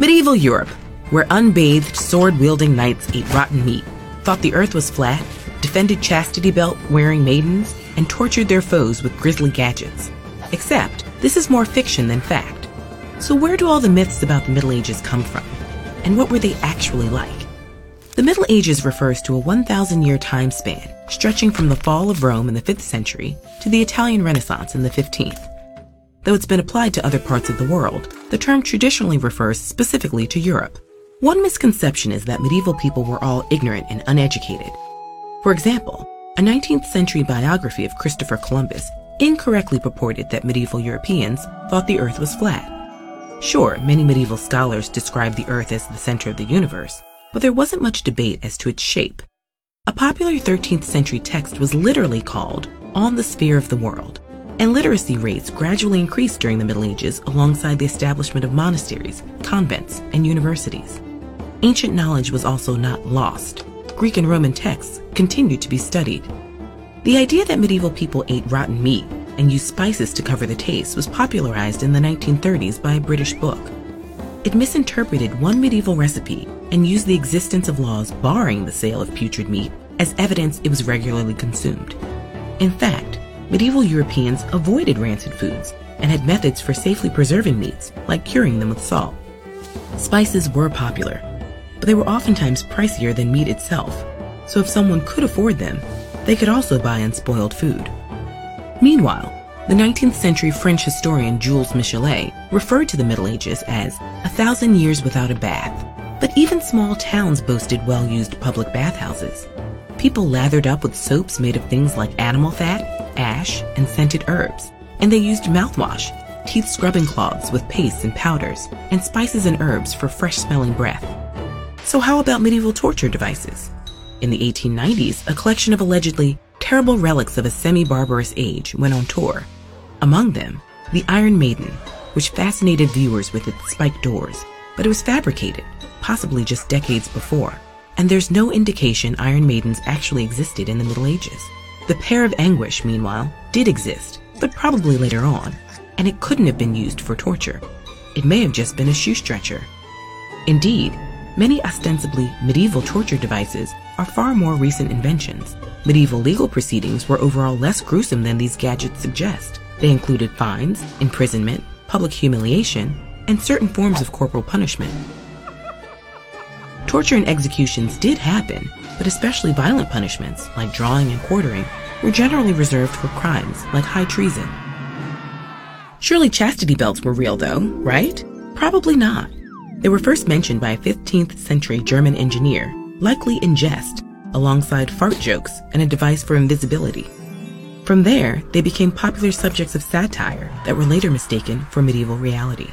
Medieval Europe, where unbathed, sword wielding knights ate rotten meat, thought the earth was flat, defended chastity belt wearing maidens, and tortured their foes with grisly gadgets. Except, this is more fiction than fact. So, where do all the myths about the Middle Ages come from? And what were they actually like? The Middle Ages refers to a 1,000 year time span stretching from the fall of Rome in the 5th century to the Italian Renaissance in the 15th. Though it's been applied to other parts of the world, the term traditionally refers specifically to Europe. One misconception is that medieval people were all ignorant and uneducated. For example, a 19th century biography of Christopher Columbus incorrectly purported that medieval Europeans thought the earth was flat. Sure, many medieval scholars described the earth as the center of the universe, but there wasn't much debate as to its shape. A popular 13th century text was literally called On the Sphere of the World, and literacy rates gradually increased during the Middle Ages alongside the establishment of monasteries, convents, and universities. Ancient knowledge was also not lost. Greek and Roman texts continued to be studied. The idea that medieval people ate rotten meat and used spices to cover the taste was popularized in the 1930s by a British book. It misinterpreted one medieval recipe and used the existence of laws barring the sale of putrid meat as evidence it was regularly consumed. In fact, medieval Europeans avoided rancid foods and had methods for safely preserving meats, like curing them with salt. Spices were popular, but they were oftentimes pricier than meat itself, so if someone could afford them, they could also buy unspoiled food. Meanwhile, the 19th century French historian Jules Michelet referred to the Middle Ages as a thousand years without a bath. But even small towns boasted well used public bathhouses. People lathered up with soaps made of things like animal fat, ash, and scented herbs. And they used mouthwash, teeth scrubbing cloths with pastes and powders, and spices and herbs for fresh smelling breath. So, how about medieval torture devices? In the 1890s, a collection of allegedly terrible relics of a semi barbarous age went on tour. Among them, the Iron Maiden, which fascinated viewers with its spiked doors, but it was fabricated, possibly just decades before. And there's no indication Iron Maidens actually existed in the Middle Ages. The Pear of Anguish, meanwhile, did exist, but probably later on, and it couldn't have been used for torture. It may have just been a shoe stretcher. Indeed, many ostensibly medieval torture devices are far more recent inventions. Medieval legal proceedings were overall less gruesome than these gadgets suggest. They included fines, imprisonment, public humiliation, and certain forms of corporal punishment. Torture and executions did happen, but especially violent punishments, like drawing and quartering, were generally reserved for crimes like high treason. Surely chastity belts were real, though, right? Probably not. They were first mentioned by a 15th century German engineer, likely in jest, alongside fart jokes and a device for invisibility. From there, they became popular subjects of satire that were later mistaken for medieval reality.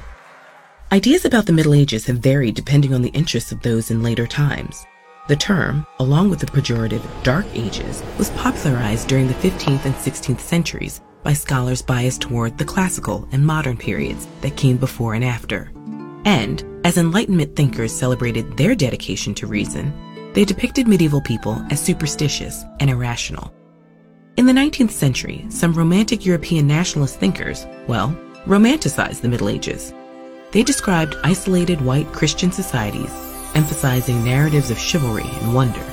Ideas about the Middle Ages have varied depending on the interests of those in later times. The term, along with the pejorative Dark Ages, was popularized during the 15th and 16th centuries by scholars biased toward the classical and modern periods that came before and after. And, as Enlightenment thinkers celebrated their dedication to reason, they depicted medieval people as superstitious and irrational. In the 19th century, some romantic European nationalist thinkers, well, romanticized the Middle Ages they described isolated white Christian societies, emphasizing narratives of chivalry and wonder.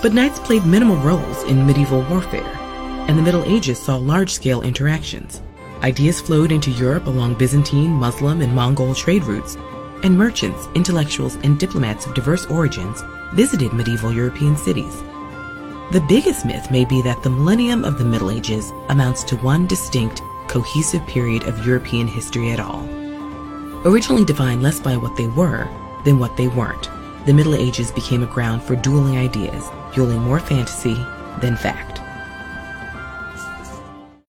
But knights played minimal roles in medieval warfare, and the Middle Ages saw large scale interactions. Ideas flowed into Europe along Byzantine, Muslim, and Mongol trade routes, and merchants, intellectuals, and diplomats of diverse origins visited medieval European cities. The biggest myth may be that the millennium of the Middle Ages amounts to one distinct, cohesive period of European history at all originally defined less by what they were than what they weren't. The Middle Ages became a ground for dueling ideas, fueling more fantasy than fact.